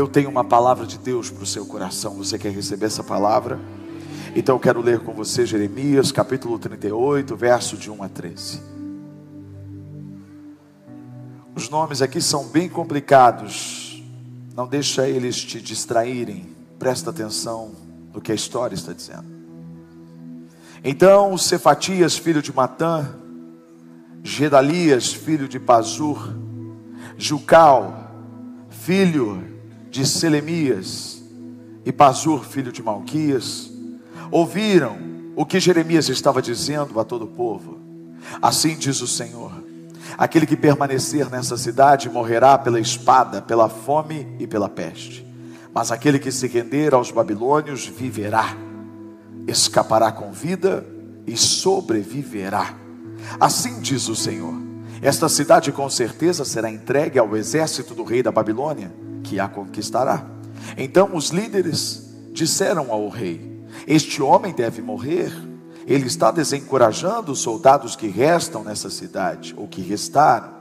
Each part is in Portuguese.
Eu tenho uma palavra de Deus para o seu coração. Você quer receber essa palavra? Então eu quero ler com você Jeremias, capítulo 38, verso de 1 a 13. Os nomes aqui são bem complicados. Não deixa eles te distraírem. Presta atenção no que a história está dizendo. Então Cefatias, filho de Matã, Gedalias, filho de Pazur, Jucal, filho de Selemias, e Pazur, filho de Malquias, ouviram o que Jeremias estava dizendo a todo o povo. Assim diz o Senhor: aquele que permanecer nessa cidade morrerá pela espada, pela fome e pela peste. Mas aquele que se render aos babilônios viverá, escapará com vida e sobreviverá. Assim diz o Senhor: esta cidade com certeza será entregue ao exército do rei da Babilônia, que a conquistará. Então os líderes disseram ao rei: Este homem deve morrer. Ele está desencorajando os soldados que restam nessa cidade, ou que restaram,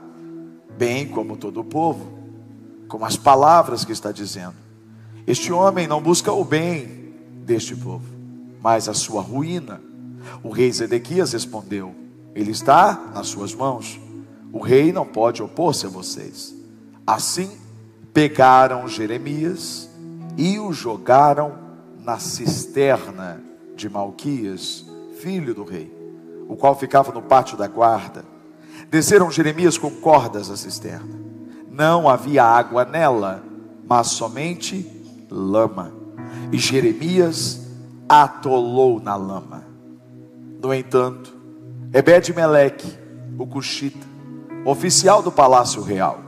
bem como todo o povo, com as palavras que está dizendo. Este homem não busca o bem deste povo, mas a sua ruína. O rei Zedequias respondeu: Ele está nas suas mãos. O rei não pode opor-se a vocês. Assim, pegaram Jeremias e o jogaram na cisterna de Malquias, filho do rei, o qual ficava no pátio da guarda. Desceram Jeremias com cordas à cisterna. Não havia água nela, mas somente lama. E Jeremias atolou na lama. No entanto, Ebed-Meleque, o cuxita, oficial do palácio real,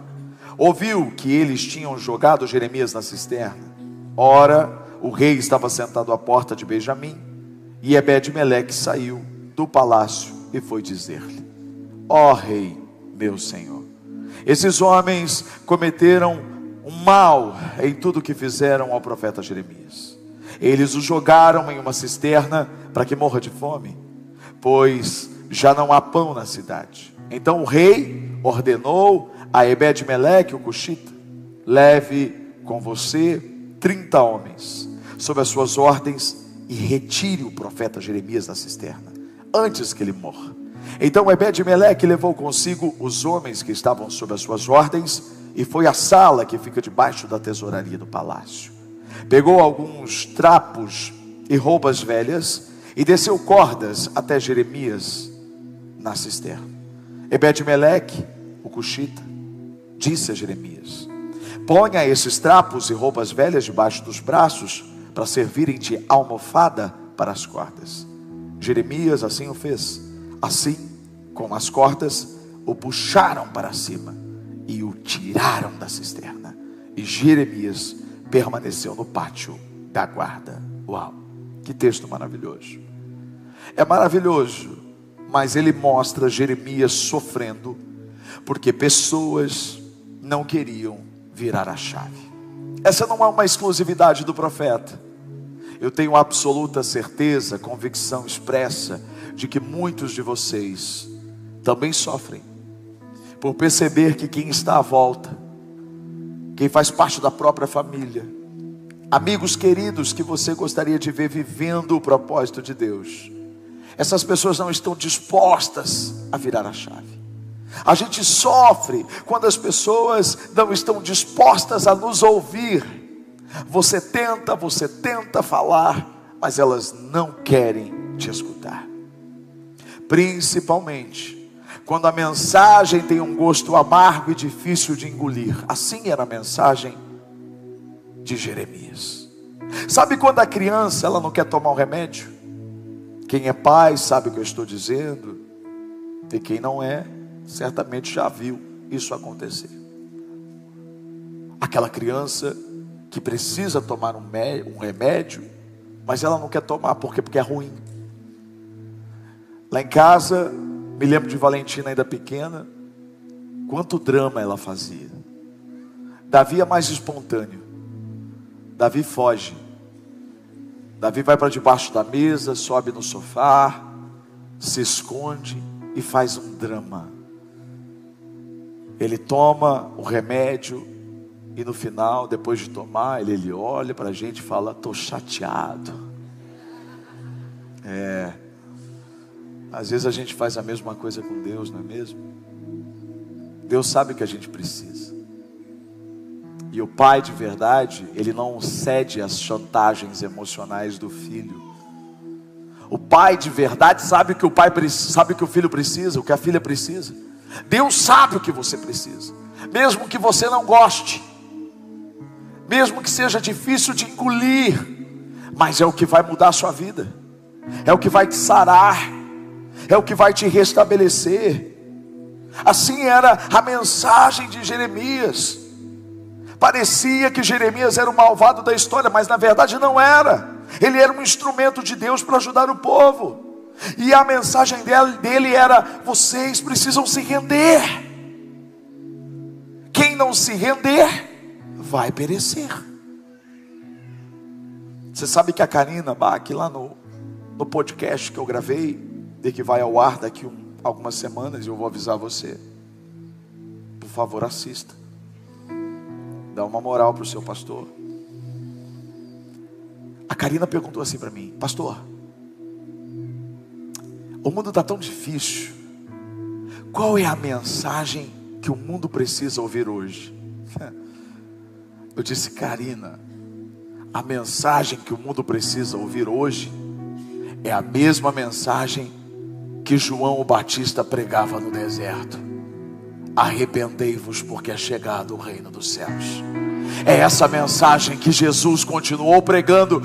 ouviu que eles tinham jogado Jeremias na cisterna. Ora, o rei estava sentado à porta de Benjamim, e Ebed-Meleque saiu do palácio e foi dizer-lhe: Ó oh, rei, meu senhor, esses homens cometeram um mal em tudo que fizeram ao profeta Jeremias. Eles o jogaram em uma cisterna para que morra de fome, pois já não há pão na cidade. Então o rei ordenou a Ebed-Meleque, o cuxita, leve com você 30 homens, sob as suas ordens, e retire o profeta Jeremias da cisterna, antes que ele morra. Então Ebed-Meleque levou consigo os homens que estavam sob as suas ordens, e foi à sala que fica debaixo da tesouraria do palácio. Pegou alguns trapos e roupas velhas, e desceu cordas até Jeremias na cisterna. Ebed-Meleque, o cuxita, disse a Jeremias: Ponha esses trapos e roupas velhas debaixo dos braços, para servirem de almofada para as cordas. Jeremias assim o fez. Assim, com as cordas, o puxaram para cima e o tiraram da cisterna. E Jeremias permaneceu no pátio da guarda. Uau, que texto maravilhoso! É maravilhoso, mas ele mostra Jeremias sofrendo, porque pessoas não queriam virar a chave. Essa não é uma exclusividade do profeta. Eu tenho absoluta certeza, convicção expressa, de que muitos de vocês também sofrem por perceber que quem está à volta, quem faz parte da própria família, amigos queridos que você gostaria de ver vivendo o propósito de Deus, essas pessoas não estão dispostas a virar a chave. A gente sofre quando as pessoas não estão dispostas a nos ouvir. Você tenta, você tenta falar, mas elas não querem te escutar. Principalmente quando a mensagem tem um gosto amargo e difícil de engolir. Assim era a mensagem de Jeremias. Sabe quando a criança ela não quer tomar um remédio? Quem é pai sabe o que eu estou dizendo, e quem não é, certamente já viu isso acontecer. Aquela criança que precisa tomar um, um remédio, mas ela não quer tomar, por quê? Porque é ruim. Lá em casa, me lembro de Valentina ainda pequena, quanto drama ela fazia. Davi é mais espontâneo. Davi foge. Davi vai para debaixo da mesa, sobe no sofá, se esconde e faz um drama. Ele toma o remédio E no final, depois de tomar, ele, ele olha para a gente e fala: Estou chateado. É. Às vezes a gente faz a mesma coisa com Deus, não é mesmo? Deus sabe o que a gente precisa. E o pai de verdade, ele não cede às chantagens emocionais do filho. O pai de verdade sabe que o pai sabe que o filho precisa, o que a filha precisa. Deus sabe o que você precisa, mesmo que você não goste, mesmo que seja difícil de engolir, mas é o que vai mudar a sua vida, é o que vai te sarar, é o que vai te restabelecer. Assim era a mensagem de Jeremias. Parecia que Jeremias era o malvado da história, mas na verdade não era. Ele era um instrumento de Deus para ajudar o povo. E a mensagem dele era: vocês precisam se render. Quem não se render, vai perecer. Você sabe que a Karina Bach, lá no, no podcast que eu gravei, de que vai ao ar daqui um, algumas semanas, eu vou avisar você. Por favor, assista. Dá uma moral para o seu pastor. A Karina perguntou assim para mim, pastor, o mundo está tão difícil. Qual é a mensagem que o mundo precisa ouvir hoje? Eu disse, Karina, a mensagem que o mundo precisa ouvir hoje é a mesma mensagem que João o Batista pregava no deserto. Arrependei-vos, porque é chegado o reino dos céus. É essa mensagem que Jesus continuou pregando.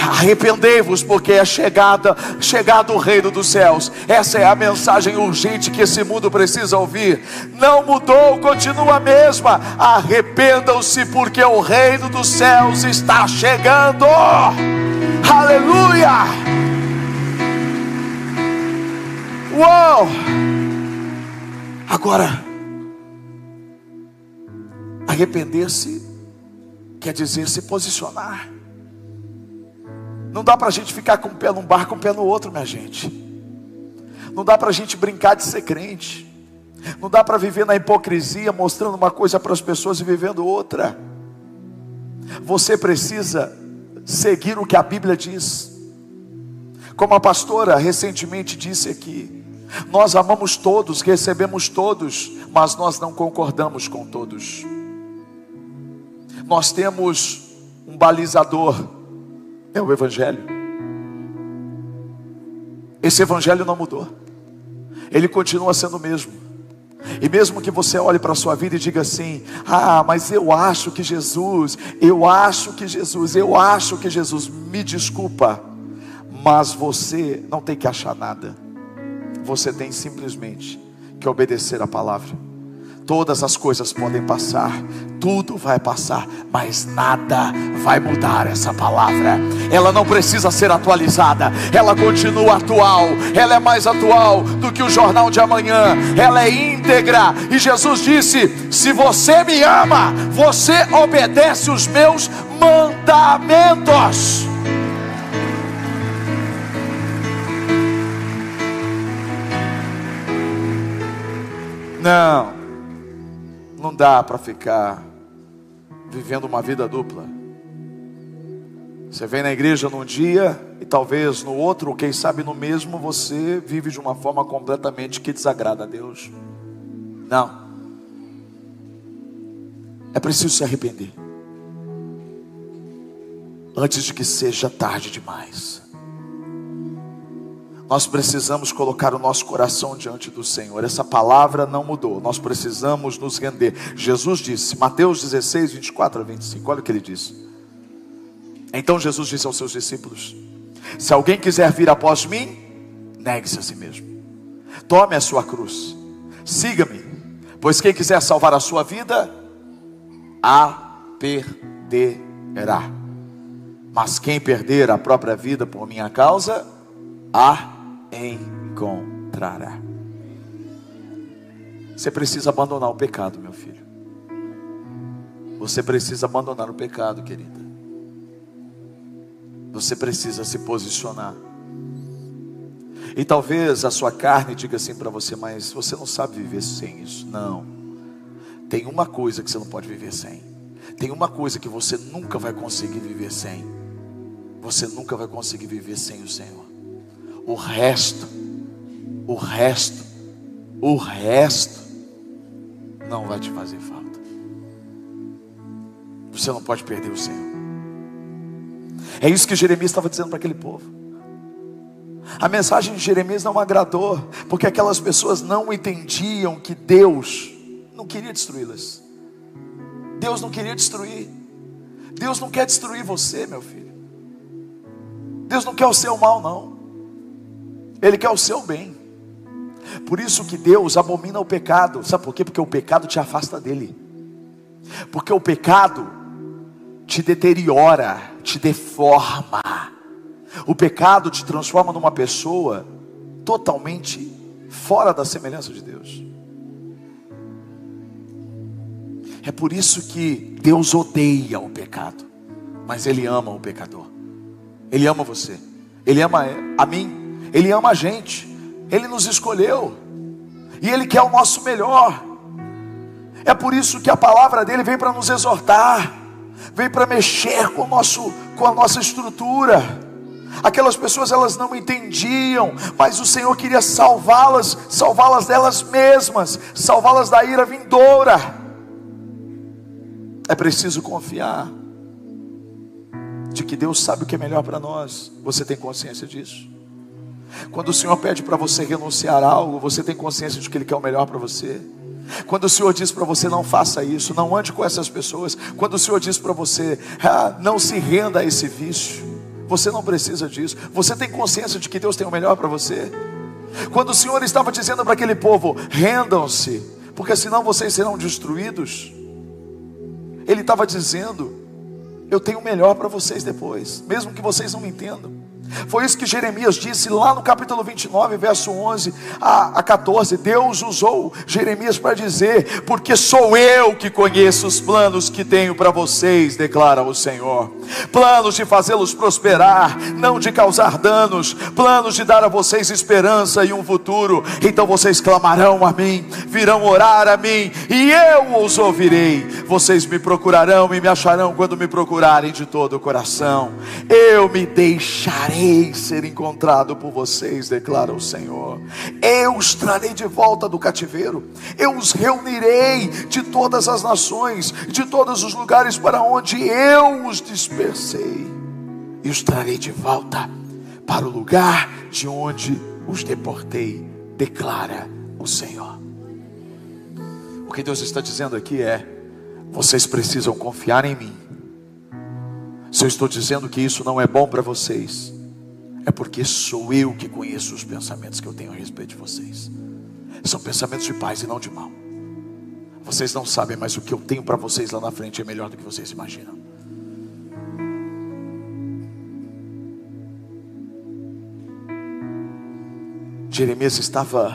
Arrependei-vos, porque é chegada, chegado o reino dos céus. Essa é a mensagem urgente que esse mundo precisa ouvir. Não mudou, continua a mesma. Arrependam-se, porque o reino dos céus está chegando. Aleluia! Uou! Agora, arrepender-se quer dizer se posicionar. Não dá para a gente ficar com um pé num barco, um pé no outro, minha gente. Não dá para a gente brincar de ser crente. Não dá para viver na hipocrisia, mostrando uma coisa para as pessoas e vivendo outra. Você precisa seguir o que a Bíblia diz. Como a pastora recentemente disse aqui, nós amamos todos, recebemos todos, mas nós não concordamos com todos nós temos um balizador, é o Evangelho. Esse Evangelho não mudou, ele continua sendo o mesmo. E mesmo que você olhe para a sua vida e diga assim: Ah, mas eu acho que Jesus, eu acho que Jesus, eu acho que Jesus, me desculpa, mas você não tem que achar nada, você tem simplesmente que obedecer a palavra. Todas as coisas podem passar, tudo vai passar, mas nada vai mudar essa palavra. Ela não precisa ser atualizada, ela continua atual, ela é mais atual do que o jornal de amanhã, ela é íntegra. E Jesus disse: Se você me ama, você obedece os meus mandamentos. Não não dá para ficar vivendo uma vida dupla. Você vem na igreja num dia e talvez no outro, ou quem sabe no mesmo, você vive de uma forma completamente que desagrada a Deus. Não. É preciso se arrepender. Antes de que seja tarde demais. Nós precisamos colocar o nosso coração diante do Senhor. Essa palavra não mudou. Nós precisamos nos render. Jesus disse, Mateus 16, 24 a 25. Olha o que ele disse. Então Jesus disse aos seus discípulos: Se alguém quiser vir após mim, negue-se a si mesmo. Tome a sua cruz. Siga-me. Pois quem quiser salvar a sua vida, a perderá. Mas quem perder a própria vida por minha causa, a encontrará. Você precisa abandonar o pecado, meu filho. Você precisa abandonar o pecado, querida. Você precisa se posicionar. E talvez a sua carne diga assim para você, mas você não sabe viver sem isso. Não. Tem uma coisa que você não pode viver sem. Tem uma coisa que você nunca vai conseguir viver sem. Você nunca vai conseguir viver sem o Senhor. O resto, o resto, o resto não vai te fazer falta. Você não pode perder o Senhor. É isso que Jeremias estava dizendo para aquele povo. A mensagem de Jeremias não agradou, porque aquelas pessoas não entendiam que Deus não queria destruí-las. Deus não queria destruir. Deus não quer destruir você, meu filho. Deus não quer o seu mal, não. Ele quer o seu bem. Por isso que Deus abomina o pecado. Sabe por quê? Porque o pecado te afasta dele. Porque o pecado te deteriora, te deforma. O pecado te transforma numa pessoa totalmente fora da semelhança de Deus. É por isso que Deus odeia o pecado, mas Ele ama o pecador. Ele ama você, Ele ama a mim, Ele ama a gente, Ele nos escolheu e Ele quer o nosso melhor. É por isso que a palavra dele vem para nos exortar, vem para mexer com, nosso, com a nossa estrutura. Aquelas pessoas elas não entendiam, mas o Senhor queria salvá-las, salvá-las delas mesmas, salvá-las da ira vindoura. É preciso confiar de que Deus sabe o que é melhor para nós. Você tem consciência disso? Quando o Senhor pede para você renunciar a algo, você tem consciência de que Ele quer o melhor para você? Quando o Senhor diz para você não faça isso, não ande com essas pessoas, quando o Senhor diz para você ah, não se renda a esse vício, você não precisa disso. Você tem consciência de que Deus tem o melhor para você? Quando o Senhor estava dizendo para aquele povo: rendam-se, porque senão vocês serão destruídos. Ele estava dizendo: Eu tenho o melhor para vocês depois, mesmo que vocês não me entendam. Foi isso que Jeremias disse lá no capítulo 29, verso 11 a, 14. Deus usou Jeremias para dizer: Porque sou eu que conheço os planos que tenho para vocês, declara o Senhor. Planos de fazê-los prosperar, não de causar danos, planos de dar a vocês esperança e um futuro. Então vocês clamarão a mim, virão orar a mim, e eu os ouvirei. Vocês me procurarão e me acharão quando me procurarem de todo o coração. Eu me deixarei farei ser encontrado por vocês, declara o Senhor. Eu os trarei de volta do cativeiro, eu os reunirei de todas as nações, de todos os lugares para onde eu os dispersei, e os trarei de volta para o lugar de onde os deportei, declara o Senhor. O que Deus está dizendo aqui é: vocês precisam confiar em mim. Se eu estou dizendo que isso não é bom para vocês, é porque sou eu que conheço os pensamentos que eu tenho a respeito de vocês. São pensamentos de paz e não de mal. Vocês não sabem, mas o que eu tenho para vocês lá na frente é melhor do que vocês imaginam. Jeremias estava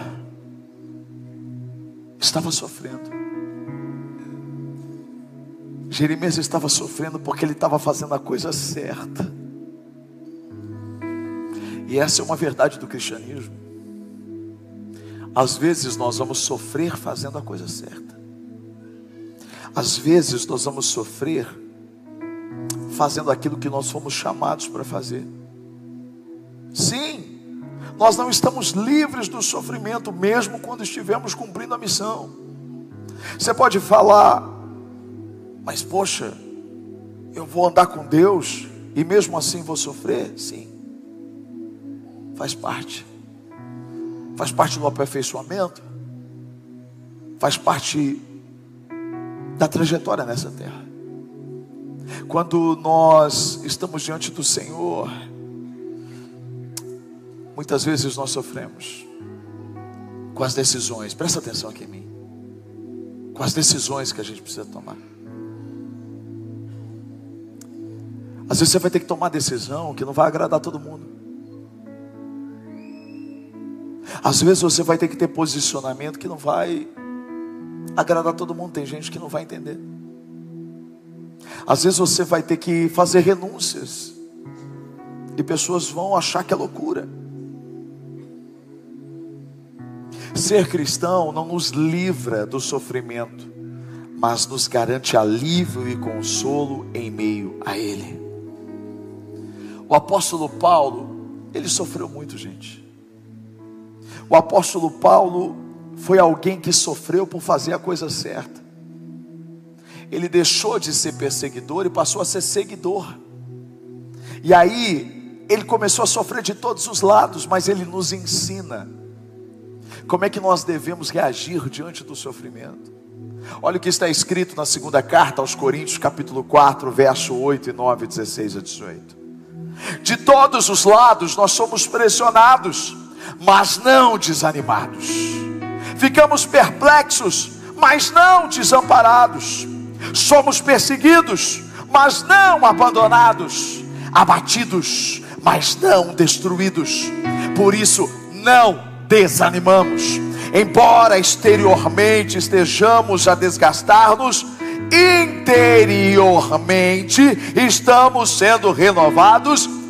estava sofrendo. Jeremias estava sofrendo porque ele estava fazendo a coisa certa. E essa é uma verdade do cristianismo. Às vezes nós vamos sofrer fazendo a coisa certa. Às vezes nós vamos sofrer fazendo aquilo que nós fomos chamados para fazer. Sim, nós não estamos livres do sofrimento, mesmo quando estivermos cumprindo a missão. Você pode falar, mas poxa, eu vou andar com Deus e mesmo assim vou sofrer? Sim faz parte. Faz parte do aperfeiçoamento. Faz parte da trajetória nessa terra. Quando nós estamos diante do Senhor, muitas vezes nós sofremos com as decisões. Presta atenção aqui em mim. Com as decisões que a gente precisa tomar. Às vezes você vai ter que tomar decisão que não vai agradar todo mundo. Às vezes você vai ter que ter posicionamento que não vai agradar todo mundo. Tem gente que não vai entender. Às vezes você vai ter que fazer renúncias. E pessoas vão achar que é loucura. Ser cristão não nos livra do sofrimento, mas nos garante alívio e consolo em meio a ele. O apóstolo Paulo, ele sofreu muito, gente. O apóstolo Paulo foi alguém que sofreu por fazer a coisa certa. Ele deixou de ser perseguidor e passou a ser seguidor. E aí, ele começou a sofrer de todos os lados, mas ele nos ensina como é que nós devemos reagir diante do sofrimento. Olha o que está escrito na segunda carta aos Coríntios, capítulo 4, verso 8 e 9, 16 a 18. De todos os lados nós somos pressionados, mas não desanimados. Ficamos perplexos, mas não desamparados. Somos perseguidos, mas não abandonados abatidos, mas não destruídos. Por isso, não desanimamos. Embora exteriormente estejamos a desgastar-nos, interiormente estamos sendo renovados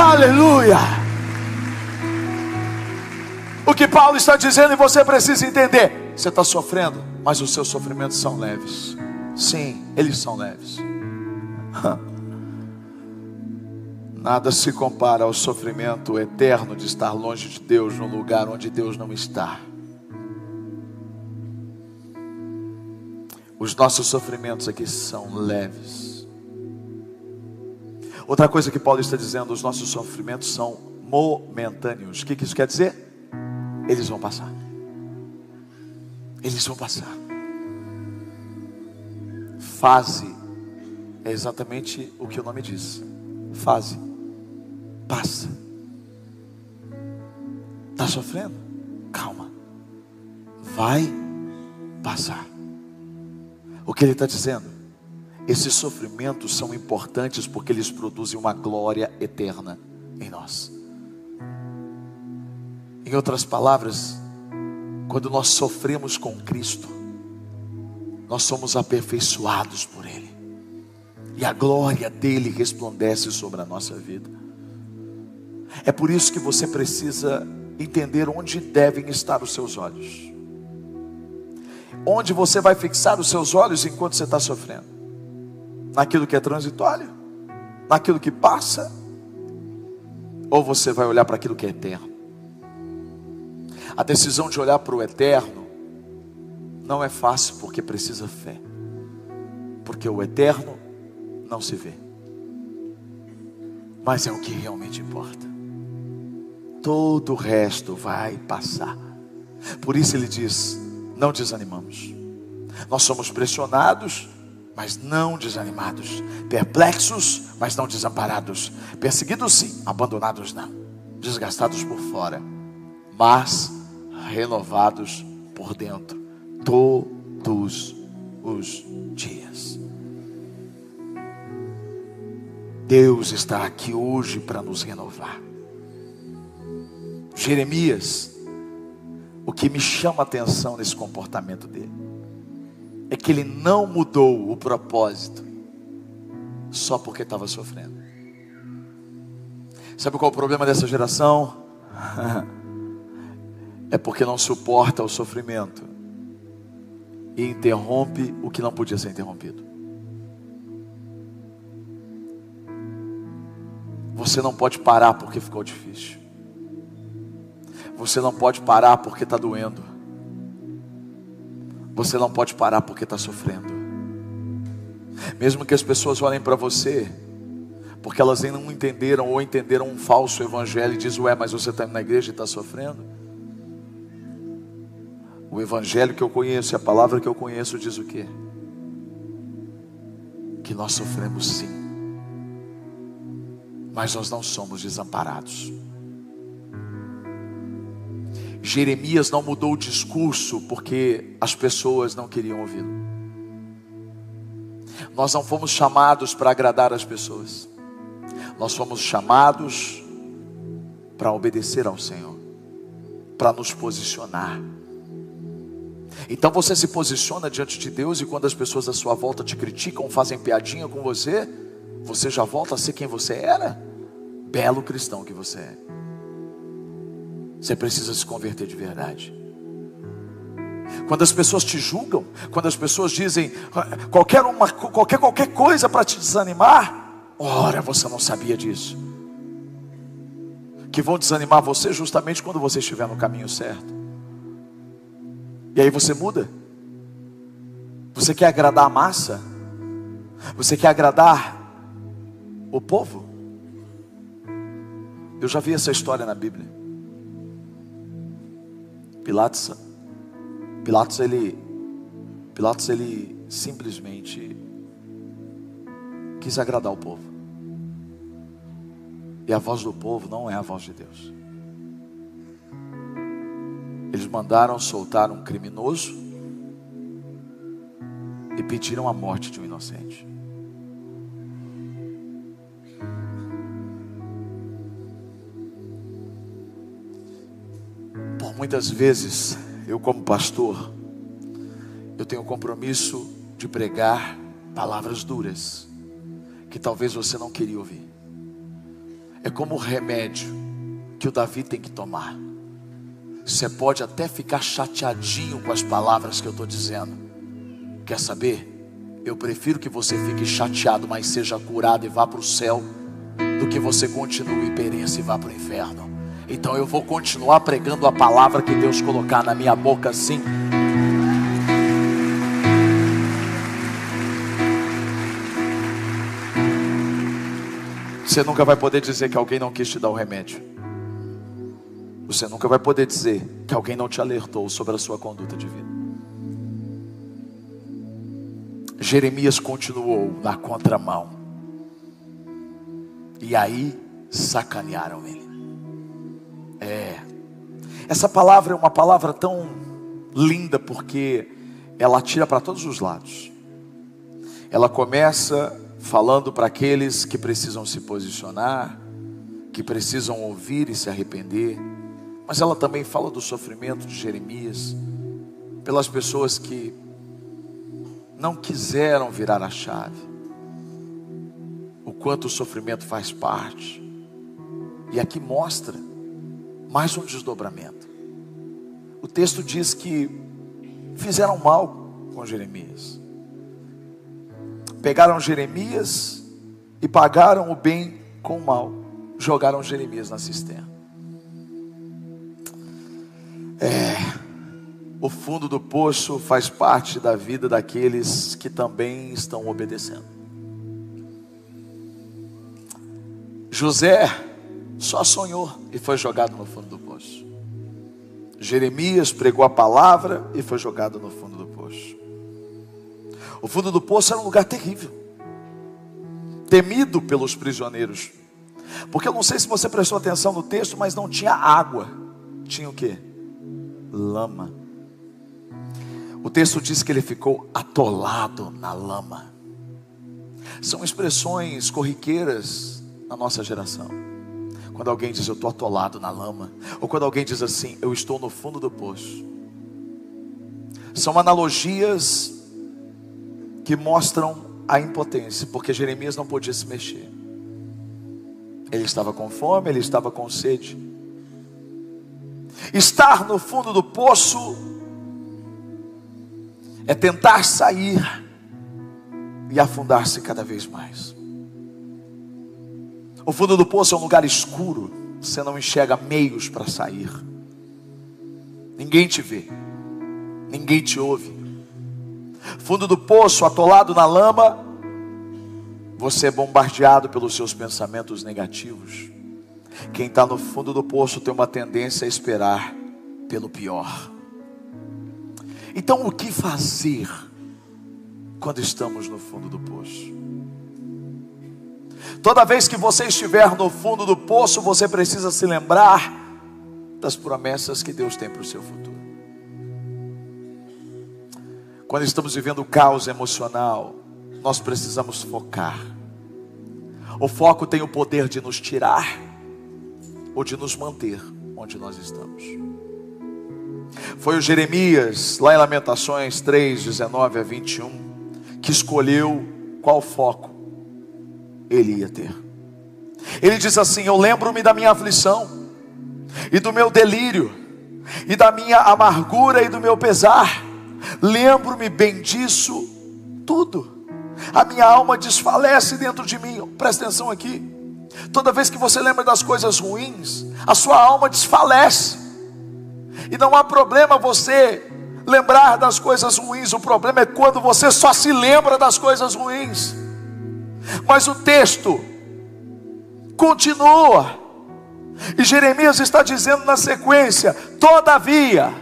Aleluia! O que Paulo está dizendo e você precisa entender: você está sofrendo, mas os seus sofrimentos são leves. Sim, eles são leves. Nada se compara ao sofrimento eterno de estar longe de Deus, num lugar onde Deus não está. Os nossos sofrimentos aqui são leves. Outra coisa que Paulo está dizendo, os nossos sofrimentos são momentâneos. O que isso quer dizer? Eles vão passar. Eles vão passar fase é exatamente o que o nome diz. Fase. Passa. Está sofrendo? Calma. Vai passar. O que ele está dizendo? Esses sofrimentos são importantes porque eles produzem uma glória eterna em nós. Em outras palavras, quando nós sofremos com Cristo, nós somos aperfeiçoados por Ele, e a glória dele resplandece sobre a nossa vida. É por isso que você precisa entender onde devem estar os seus olhos, onde você vai fixar os seus olhos enquanto você está sofrendo, naquilo que é transitório, naquilo que passa, ou você vai olhar para aquilo que é eterno. A decisão de olhar para o eterno não é fácil porque precisa fé. Porque o eterno não se vê. Mas é o que realmente importa. Todo o resto vai passar. Por isso ele diz: não desanimamos. Nós somos pressionados, mas não desanimados. Perplexos, mas não desamparados. Perseguidos, sim, abandonados, não. Desgastados por fora, mas renovados por dentro todos os dias. Deus está aqui hoje para nos renovar. Jeremias, o que me chama a atenção nesse comportamento dele, é que ele não mudou o propósito só porque estava sofrendo. Sabe qual é o problema dessa geração? é porque não suporta o sofrimento e interrompe o que não podia ser interrompido. Você não pode parar porque ficou difícil. Você não pode parar porque está doendo. Você não pode parar porque está sofrendo. Mesmo que as pessoas olhem para você, porque elas ainda não entenderam ou entenderam um falso evangelho e diz, ué, mas você está na igreja e está sofrendo. O evangelho que eu conheço, a palavra que eu conheço diz o quê? Que nós sofremos sim. Mas nós não somos desamparados. Jeremias não mudou o discurso porque as pessoas não queriam ouvi-lo. Nós não fomos chamados para agradar as pessoas, nós fomos chamados para obedecer ao Senhor, para nos posicionar. Então você se posiciona diante de Deus e quando as pessoas à sua volta te criticam, fazem piadinha com você, você já volta a ser quem você era? Belo cristão que você é. Você precisa se converter de verdade. Quando as pessoas te julgam, quando as pessoas dizem qualquer, uma, qualquer, qualquer coisa para te desanimar, ora, você não sabia disso. Que vão desanimar você justamente quando você estiver no caminho certo. E aí você muda. Você quer agradar a massa? Você quer agradar o povo? Eu já vi essa história na Bíblia. Pilatos, Pilatos ele, Pilatos ele simplesmente quis agradar o povo. E a voz do povo não é a voz de Deus. Eles mandaram soltar um criminoso e pediram a morte de um inocente. Muitas vezes, eu como pastor, eu tenho o compromisso de pregar palavras duras que talvez você não queria ouvir. É como o remédio que o Davi tem que tomar. Você pode até ficar chateadinho com as palavras que eu estou dizendo. Quer saber? Eu prefiro que você fique chateado, mas seja curado e vá para o céu, do que você continue e pereça e vá para o inferno. Então eu vou continuar pregando a palavra que Deus colocar na minha boca assim. Você nunca vai poder dizer que alguém não quis te dar o remédio. Você nunca vai poder dizer que alguém não te alertou sobre a sua conduta de vida. Jeremias continuou na contramão. E aí sacanearam ele. É. Essa palavra é uma palavra tão linda porque ela tira para todos os lados. Ela começa falando para aqueles que precisam se posicionar, que precisam ouvir e se arrepender mas ela também fala do sofrimento de Jeremias, pelas pessoas que não quiseram virar a chave, o quanto o sofrimento faz parte, e aqui mostra mais um desdobramento. O texto diz que fizeram mal com Jeremias, pegaram Jeremias e pagaram o bem com o mal, jogaram Jeremias na cisterna. É, o fundo do poço faz parte da vida daqueles que também estão obedecendo. José só sonhou e foi jogado no fundo do poço. Jeremias pregou a palavra e foi jogado no fundo do poço. O fundo do poço era um lugar terrível, temido pelos prisioneiros, porque eu não sei se você prestou atenção no texto, mas não tinha água, tinha o que? lama. O texto diz que ele ficou atolado na lama. São expressões corriqueiras na nossa geração. Quando alguém diz eu estou atolado na lama, ou quando alguém diz assim, eu estou no fundo do poço. São analogias que mostram a impotência, porque Jeremias não podia se mexer. Ele estava com fome, ele estava com sede. Estar no fundo do poço é tentar sair e afundar-se cada vez mais. O fundo do poço é um lugar escuro, você não enxerga meios para sair. Ninguém te vê, ninguém te ouve. Fundo do poço, atolado na lama, você é bombardeado pelos seus pensamentos negativos. Quem está no fundo do poço tem uma tendência a esperar pelo pior. Então, o que fazer quando estamos no fundo do poço? Toda vez que você estiver no fundo do poço, você precisa se lembrar das promessas que Deus tem para o seu futuro. Quando estamos vivendo caos emocional, nós precisamos focar. O foco tem o poder de nos tirar ou de nos manter onde nós estamos. Foi o Jeremias, lá em Lamentações 3, 19 a 21, que escolheu qual foco ele ia ter. Ele diz assim: Eu lembro-me da minha aflição, e do meu delírio, e da minha amargura e do meu pesar. Lembro-me bem disso tudo. A minha alma desfalece dentro de mim. Presta atenção aqui. Toda vez que você lembra das coisas ruins, a sua alma desfalece. E não há problema você lembrar das coisas ruins, o problema é quando você só se lembra das coisas ruins. Mas o texto continua. E Jeremias está dizendo na sequência: todavia,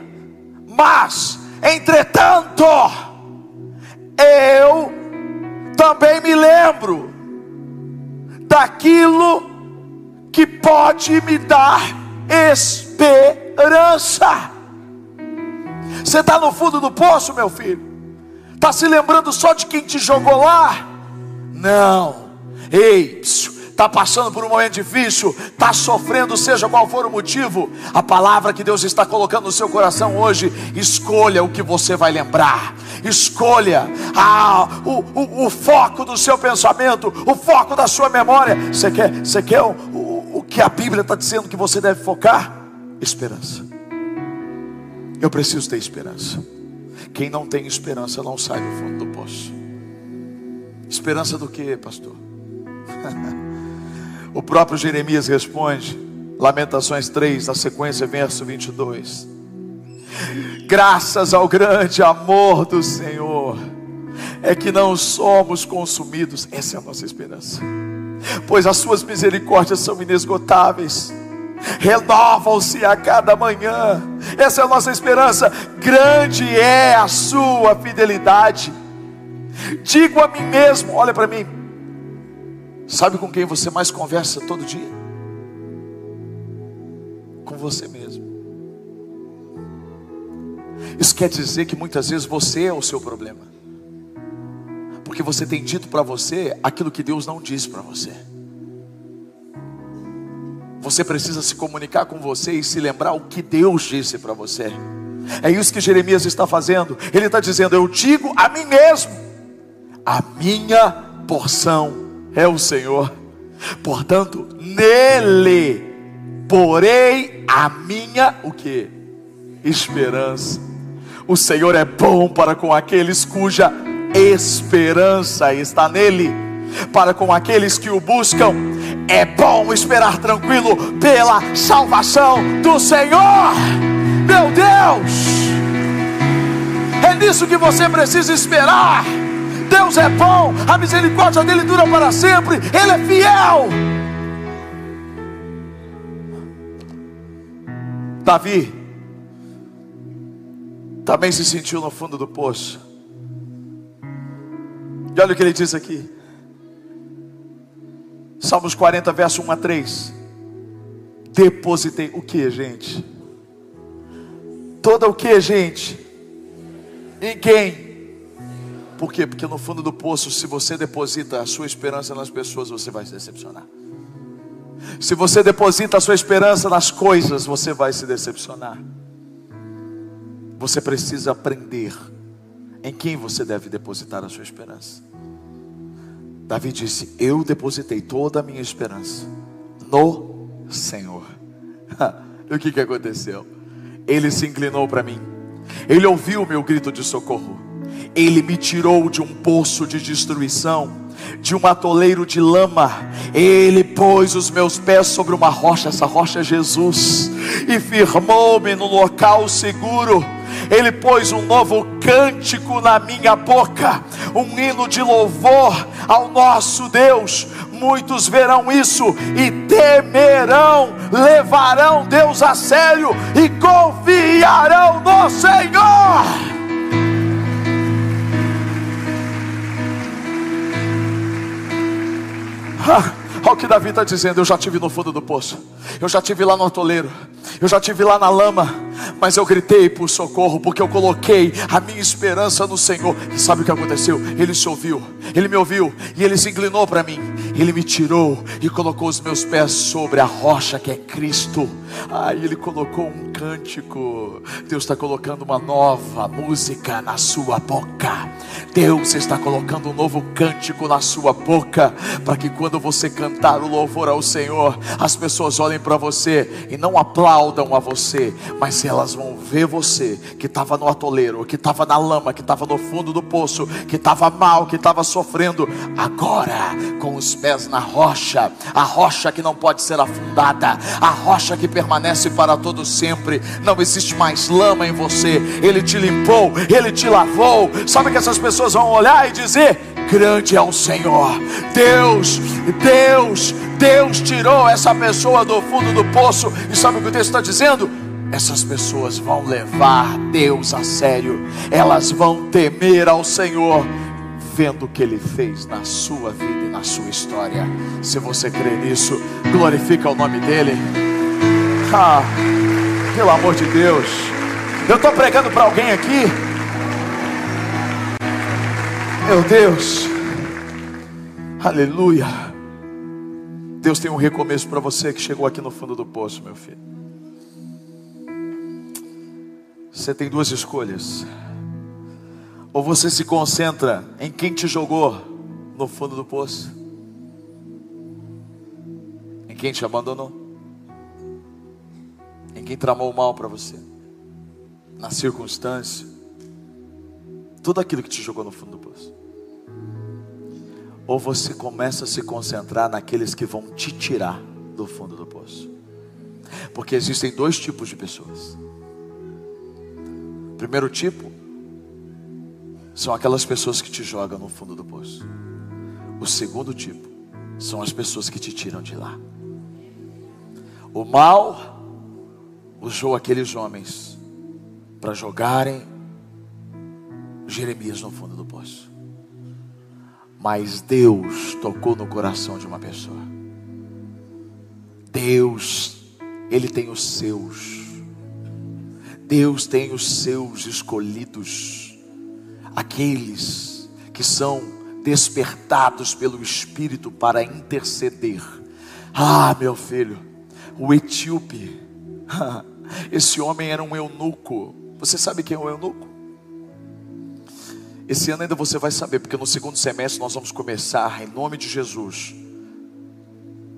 mas, entretanto, eu também me lembro daquilo que pode me dar esperança. Você está no fundo do poço, meu filho? Está se lembrando só de quem te jogou lá? Não. Ei, está passando por um momento difícil, está sofrendo, seja qual for o motivo, a palavra que Deus está colocando no seu coração hoje, escolha o que você vai lembrar, escolha ah, o, o, o foco do seu pensamento, o foco da sua memória. Você quer, você quer o, o, o que a Bíblia está dizendo que você deve focar? Esperança. Eu preciso ter esperança. Quem não tem esperança não sai do fundo do poço. Esperança do que, pastor? O próprio Jeremias responde, Lamentações 3, na sequência, verso 22. Graças ao grande amor do Senhor, é que não somos consumidos, essa é a nossa esperança, pois as suas misericórdias são inesgotáveis, renovam-se a cada manhã, essa é a nossa esperança, grande é a sua fidelidade. Digo a mim mesmo, olha para mim, Sabe com quem você mais conversa todo dia? Com você mesmo. Isso quer dizer que muitas vezes você é o seu problema. Porque você tem dito para você aquilo que Deus não disse para você. Você precisa se comunicar com você e se lembrar o que Deus disse para você. É isso que Jeremias está fazendo. Ele está dizendo: Eu digo a mim mesmo, a minha porção é o Senhor. Portanto, nele porei a minha o que? Esperança. O Senhor é bom para com aqueles cuja esperança está nele. Para com aqueles que o buscam, é bom esperar tranquilo pela salvação do Senhor. Meu Deus, é nisso que você precisa esperar. Deus é bom, a misericórdia dele dura para sempre, ele é fiel. Davi também se sentiu no fundo do poço. E olha o que ele diz aqui. Salmos 40, verso 1 a 3. Depositei o que, gente? Toda o que, gente? Em quem? Por quê? Porque no fundo do poço, se você deposita a sua esperança nas pessoas, você vai se decepcionar. Se você deposita a sua esperança nas coisas, você vai se decepcionar. Você precisa aprender em quem você deve depositar a sua esperança. Davi disse: Eu depositei toda a minha esperança no Senhor. e o que, que aconteceu? Ele se inclinou para mim, ele ouviu o meu grito de socorro ele me tirou de um poço de destruição, de um atoleiro de lama. Ele pôs os meus pés sobre uma rocha, essa rocha é Jesus, e firmou-me no local seguro. Ele pôs um novo cântico na minha boca, um hino de louvor ao nosso Deus. Muitos verão isso e temerão, levarão Deus a sério e confiarão no Senhor. Olha o que Davi está dizendo: Eu já tive no fundo do poço, eu já tive lá no atoleiro, eu já tive lá na lama, mas eu gritei por socorro, porque eu coloquei a minha esperança no Senhor. E sabe o que aconteceu? Ele se ouviu, ele me ouviu e ele se inclinou para mim. Ele me tirou e colocou os meus pés sobre a rocha que é Cristo. Aí ele colocou um cântico. Deus está colocando uma nova música na sua boca. Deus está colocando um novo cântico na sua boca, para que quando você cantar o louvor ao Senhor, as pessoas olhem para você e não aplaudam a você, mas elas vão ver você que estava no atoleiro, que estava na lama, que estava no fundo do poço, que estava mal, que estava sofrendo, agora com os pés na rocha, a rocha que não pode ser afundada, a rocha que permanece para todo sempre. Não existe mais lama em você. Ele te limpou, ele te lavou. Sabe que essas pessoas vão olhar e dizer: grande é o Senhor. Deus, Deus, Deus tirou essa pessoa do fundo do poço. E sabe o que o texto está dizendo? Essas pessoas vão levar Deus a sério, elas vão temer ao Senhor, vendo o que Ele fez na sua vida e na sua história. Se você crê nisso, glorifica o nome dEle. Ah, pelo amor de Deus, eu estou pregando para alguém aqui meu Deus, aleluia. Deus tem um recomeço para você que chegou aqui no fundo do poço, meu filho. Você tem duas escolhas. Ou você se concentra em quem te jogou no fundo do poço, em quem te abandonou, em quem tramou o mal para você, na circunstância, tudo aquilo que te jogou no fundo do poço. Ou você começa a se concentrar naqueles que vão te tirar do fundo do poço. Porque existem dois tipos de pessoas. Primeiro tipo são aquelas pessoas que te jogam no fundo do poço. O segundo tipo são as pessoas que te tiram de lá. O mal usou aqueles homens para jogarem Jeremias no fundo do poço. Mas Deus tocou no coração de uma pessoa. Deus, Ele tem os seus. Deus tem os seus escolhidos, aqueles que são despertados pelo Espírito para interceder. Ah, meu filho, o etíope, esse homem era um eunuco. Você sabe quem é o eunuco? Esse ano ainda você vai saber, porque no segundo semestre nós vamos começar, em nome de Jesus.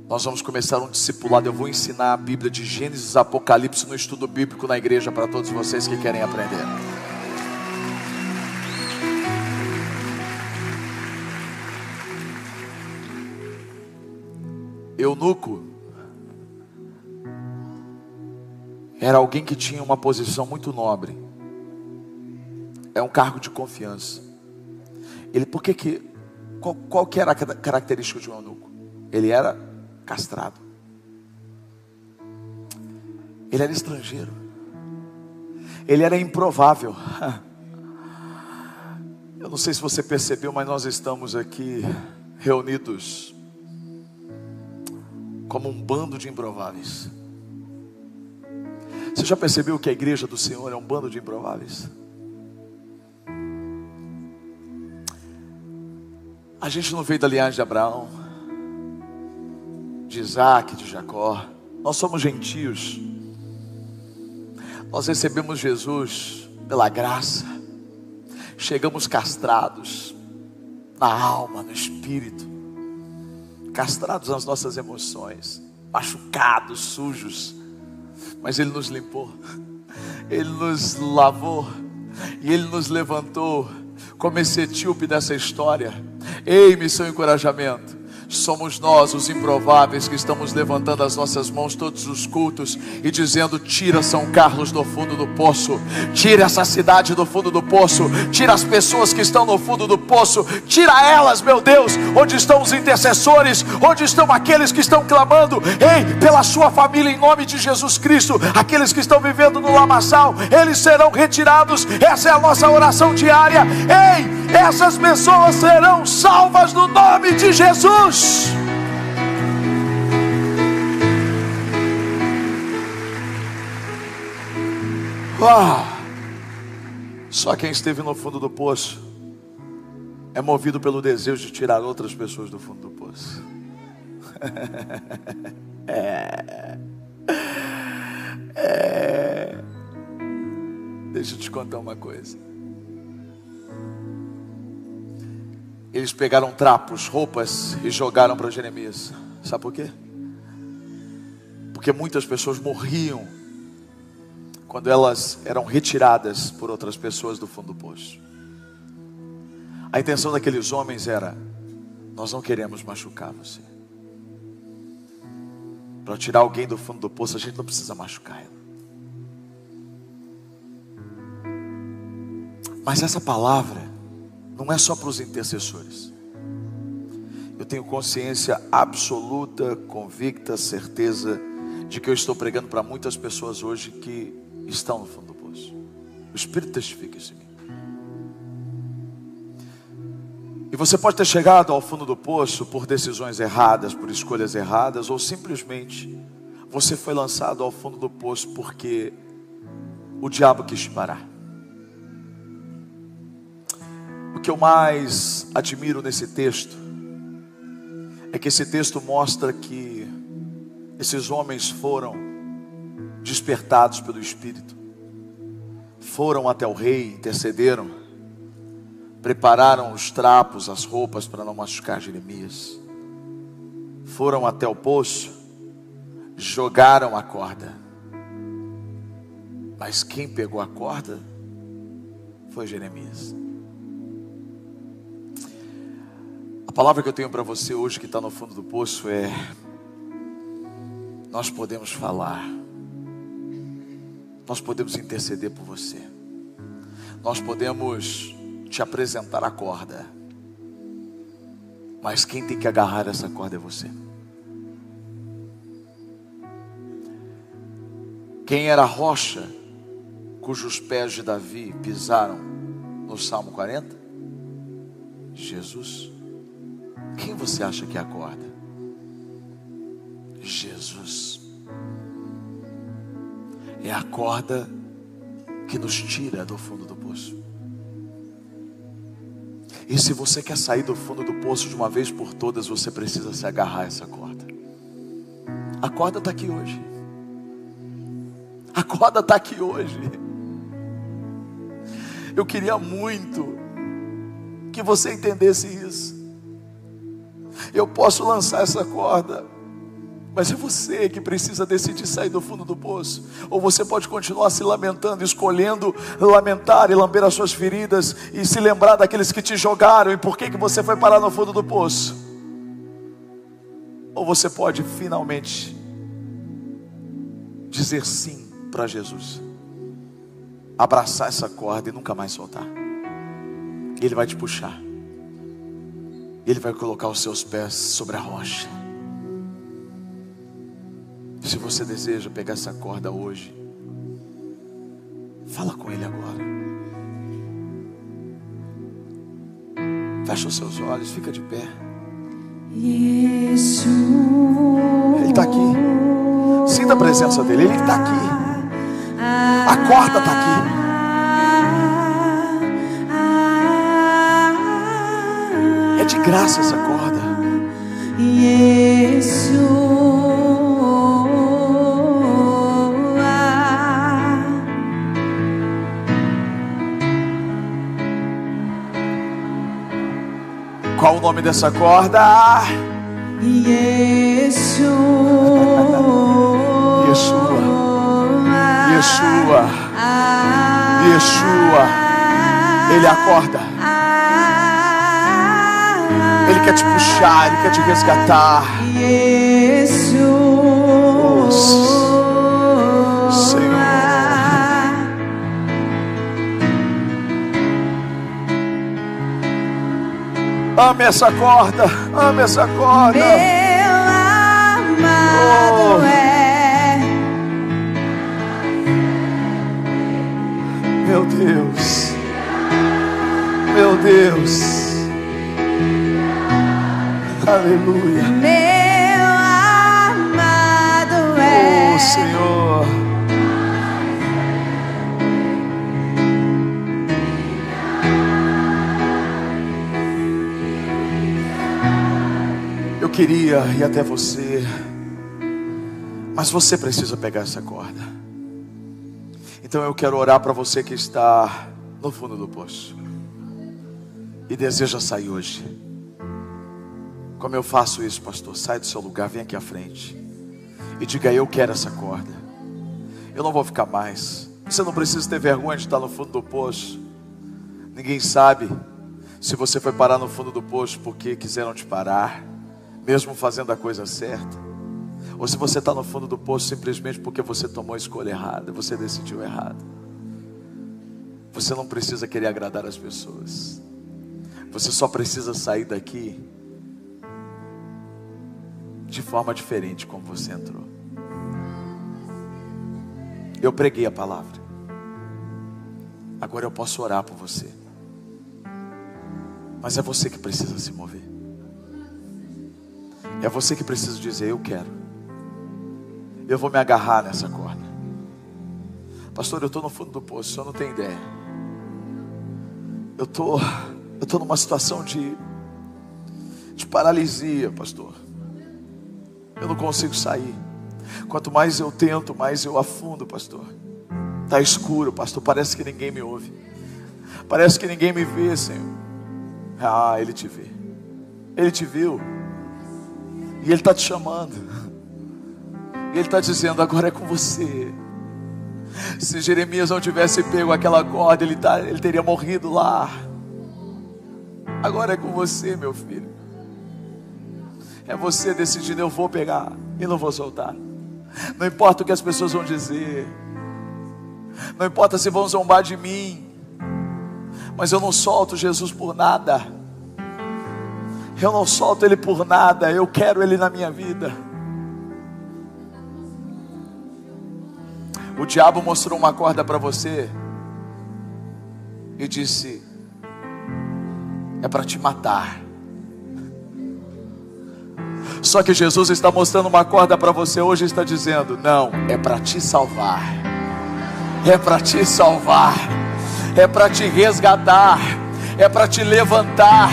Nós vamos começar um discipulado. Eu vou ensinar a Bíblia de Gênesis a Apocalipse no estudo bíblico na igreja para todos vocês que querem aprender. Eunuco era alguém que tinha uma posição muito nobre é um cargo de confiança. Ele, por que que, qual, qual que era a característica de um eunuco? Ele era castrado. Ele era estrangeiro. Ele era improvável. Eu não sei se você percebeu, mas nós estamos aqui reunidos como um bando de improváveis. Você já percebeu que a igreja do Senhor é um bando de improváveis? A gente não veio da linhagem de Abraão, de Isaac, de Jacó. Nós somos gentios. Nós recebemos Jesus pela graça. Chegamos castrados na alma, no espírito, castrados nas nossas emoções, machucados, sujos. Mas Ele nos limpou, Ele nos lavou e Ele nos levantou como esse etíope dessa história. Ei, missão e encorajamento. Somos nós, os improváveis, que estamos levantando as nossas mãos todos os cultos e dizendo: Tira São Carlos do fundo do poço, tira essa cidade do fundo do poço, tira as pessoas que estão no fundo do poço, tira elas, meu Deus, onde estão os intercessores, onde estão aqueles que estão clamando, ei, pela sua família em nome de Jesus Cristo, aqueles que estão vivendo no lamaçal, eles serão retirados, essa é a nossa oração diária, ei, essas pessoas serão salvas no nome de Jesus. Ah, só quem esteve no fundo do poço é movido pelo desejo de tirar outras pessoas do fundo do poço. é. É. Deixa eu te contar uma coisa. Eles pegaram trapos, roupas e jogaram para Jeremias. Sabe por quê? Porque muitas pessoas morriam quando elas eram retiradas por outras pessoas do fundo do poço. A intenção daqueles homens era: nós não queremos machucar você. Para tirar alguém do fundo do poço, a gente não precisa machucar ela. Mas essa palavra não é só para os intercessores. Eu tenho consciência absoluta, convicta, certeza de que eu estou pregando para muitas pessoas hoje que estão no fundo do poço. O Espírito testifica isso em mim. E você pode ter chegado ao fundo do poço por decisões erradas, por escolhas erradas, ou simplesmente você foi lançado ao fundo do poço porque o diabo quis parar. O que eu mais admiro nesse texto é que esse texto mostra que esses homens foram despertados pelo Espírito, foram até o rei, intercederam, prepararam os trapos, as roupas para não machucar Jeremias, foram até o poço, jogaram a corda, mas quem pegou a corda foi Jeremias. Palavra que eu tenho para você hoje, que está no fundo do poço, é: nós podemos falar nós podemos interceder por você. Nós podemos te apresentar a corda. Mas quem tem que agarrar essa corda é você. Quem era a rocha cujos pés de Davi pisaram no Salmo 40? Jesus. Quem você acha que é a corda? Jesus é a corda que nos tira do fundo do poço. E se você quer sair do fundo do poço de uma vez por todas, você precisa se agarrar a essa corda. A corda está aqui hoje. A corda está aqui hoje. Eu queria muito que você entendesse isso. Eu posso lançar essa corda mas é você que precisa decidir sair do fundo do poço. Ou você pode continuar se lamentando, escolhendo lamentar e lamber as suas feridas e se lembrar daqueles que te jogaram e por que, que você foi parar no fundo do poço. Ou você pode finalmente dizer sim para Jesus, abraçar essa corda e nunca mais soltar. Ele vai te puxar, ele vai colocar os seus pés sobre a rocha. Se você deseja pegar essa corda hoje, fala com Ele agora. Fecha os seus olhos, fica de pé. Ele está aqui. Sinta a presença dele, Ele está aqui. A corda está aqui. É de graça essa corda. Jesus. Qual o nome dessa corda? Yeshua. Yeshua. Yeshua. Yeshua. Ele acorda. Quer te puxar, ele quer te resgatar. Yeshua. Senhor. Ame essa corda, ame essa corda. Meu amado Oh. é Meu Deus, meu Deus, Aleluia. Meu amado é. Oh, Senhor. Eu queria ir até você, mas você precisa pegar essa corda. Então eu quero orar para você que está no fundo do poço e deseja sair hoje. Como eu faço isso, pastor? Sai do seu lugar, vem aqui à frente e diga: Eu quero essa corda. Eu não vou ficar mais. Você não precisa ter vergonha de estar no fundo do poço. Ninguém sabe se você foi parar no fundo do poço porque quiseram te parar, mesmo fazendo a coisa certa. Ou se você está no fundo do poço simplesmente porque você tomou a escolha errada, você decidiu errado. Você não precisa querer agradar as pessoas. Você só precisa sair daqui de forma diferente como você entrou. Eu preguei a palavra. Agora eu posso orar por você. Mas é você que precisa se mover. É você que precisa dizer: Eu quero. Eu vou me agarrar nessa corda. Pastor, eu estou no fundo do poço, eu não tenho ideia. Eu tô, eu tô numa situação de, de paralisia, pastor. Eu não consigo sair. Quanto mais eu tento, mais eu afundo, pastor. Está escuro, pastor. Parece que ninguém me ouve. Parece que ninguém me vê, Senhor. Ah, Ele te vê. Ele te viu. E Ele está te chamando. E Ele está dizendo: agora é com você. Se Jeremias não tivesse pego aquela corda, ele, tá, ele teria morrido lá. Agora é com você, meu filho. É você decidindo: eu vou pegar e não vou soltar. Não importa o que as pessoas vão dizer. Não importa se vão zombar de mim. Mas eu não solto Jesus por nada. Eu não solto Ele por nada. Eu quero Ele na minha vida. O diabo mostrou uma corda para você e disse: é para te matar. Só que Jesus está mostrando uma corda para você hoje, está dizendo: não, é para te salvar, é para te salvar, é para te resgatar, é para te levantar.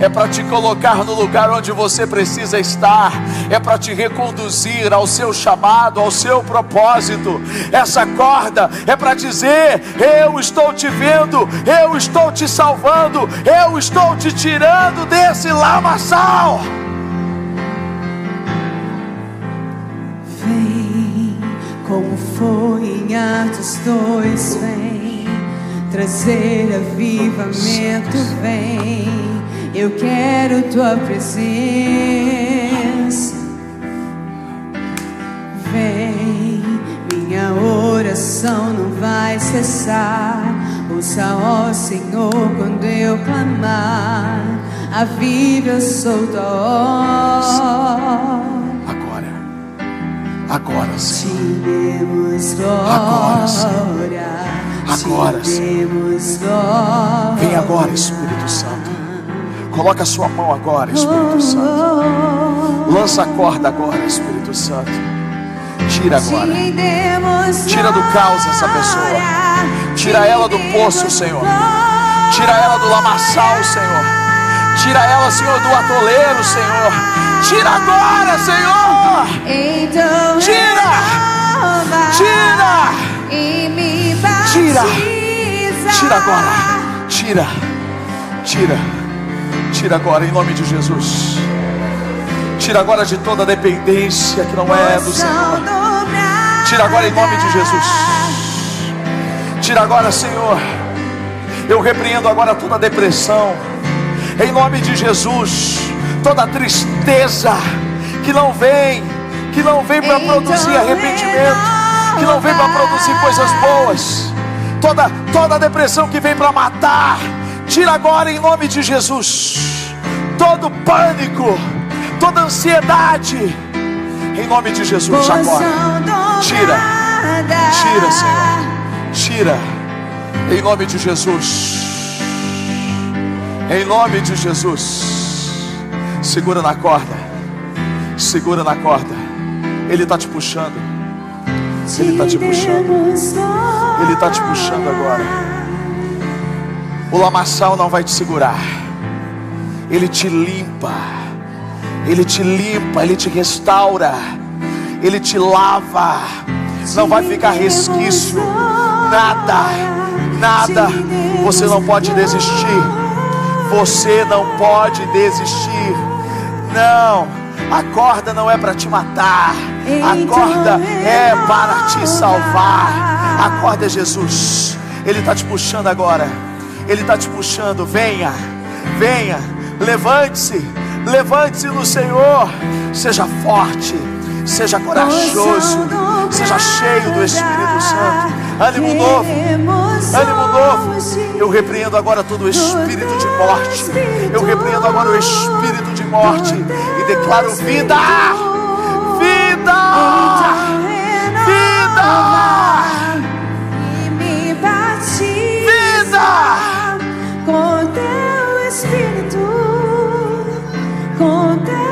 É para te colocar no lugar onde você precisa estar, é para te reconduzir ao seu chamado, ao seu propósito. Essa corda é para dizer: Eu estou te vendo, eu estou te salvando, eu estou te tirando desse lamaçal. Foi em Atos 2, vem trazer avivamento, vem. Eu quero tua presença. Vem, minha oração não vai cessar. Ouça, ó Senhor, quando eu clamar. Aviva, eu sou tua agora, Senhor. Agora, Senhor. Agora, glória. Vem agora, Espírito Santo. Coloca a sua mão agora, Espírito Santo. Lança a corda agora, Espírito Santo. Tira agora. Tira do caos essa pessoa. Tira ela do poço, Senhor. Tira ela do lamaçal, Senhor. Tira ela, Senhor, do atoleiro, Senhor. Tira agora, Senhor. Tira! Tira agora. Tira. Tira. Tira agora em nome de Jesus. Tira agora de toda dependência que não é do Senhor. Tira agora em nome de Jesus. Tira agora, Senhor. Eu repreendo agora toda depressão. Em nome de Jesus. Toda tristeza que não vem, que não vem para produzir arrependimento, que não vem para produzir coisas boas. Toda toda depressão que vem para matar, tira agora em nome de Jesus. Todo pânico, toda ansiedade, em nome de Jesus agora. Tira, tira, Senhor. Tira, em nome de Jesus. Em nome de Jesus. Segura na corda. Segura na corda. Ele está te puxando. Ele está te puxando. Ele está te puxando agora. O lamaçal não vai te segurar. Ele te limpa. Ele te limpa, Ele te restaura, Ele te lava. Não vai ficar resquício, nada, nada. Você não pode desistir. Você não pode desistir. Não, a corda não é para te matar. A corda é para te salvar. A corda é Jesus. Ele está te puxando agora. Ele está te puxando. Venha, venha, levante-se, levante-se no Senhor. Seja forte, seja corajoso, seja cheio do Espírito Santo. Ânimo novo, ânimo novo. Eu repreendo agora todo o espírito de morte. Eu repreendo agora o espírito de morte e declaro vida, vida, vida. Vida! com teu Espírito, com teu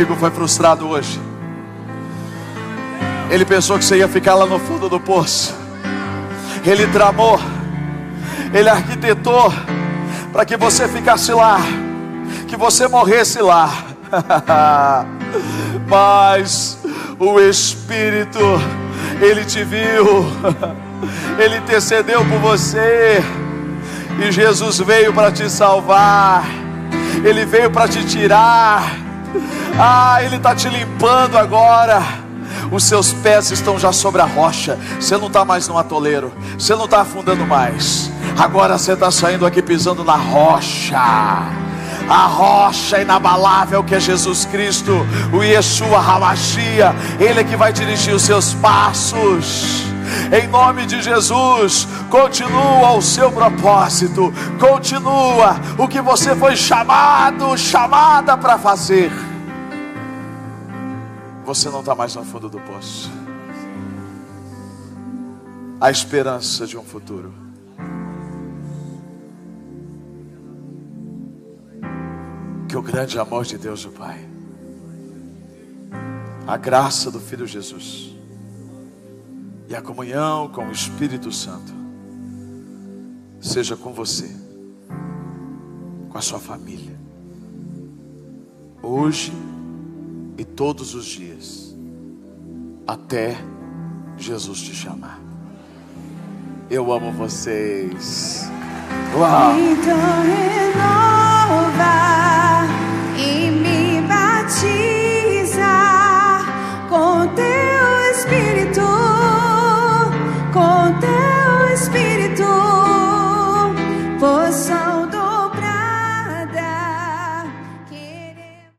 inimigo foi frustrado hoje. Ele pensou que você ia ficar lá no fundo do poço. Ele tramou, ele arquitetou para que você ficasse lá, que você morresse lá. Mas o Espírito, ele te viu, ele intercedeu por você, e Jesus veio para te salvar, ele veio para te tirar. Ah, Ele está te limpando agora. Os seus pés estão já sobre a rocha. Você não está mais no atoleiro. Você não está afundando mais. Agora você está saindo aqui pisando na rocha. A rocha inabalável que é Jesus Cristo, o Yeshua Hamashia. Ele é que vai dirigir os seus passos. Em nome de Jesus, continua o seu propósito, continua o que você foi chamado, chamada para fazer. Você não está mais no fundo do poço. A esperança de um futuro. Que o grande amor de Deus, o Pai, a graça do Filho Jesus e a comunhão com o Espírito Santo seja com você, com a sua família, hoje e todos os dias, até Jesus te chamar. Eu amo vocês. Uau! Então renova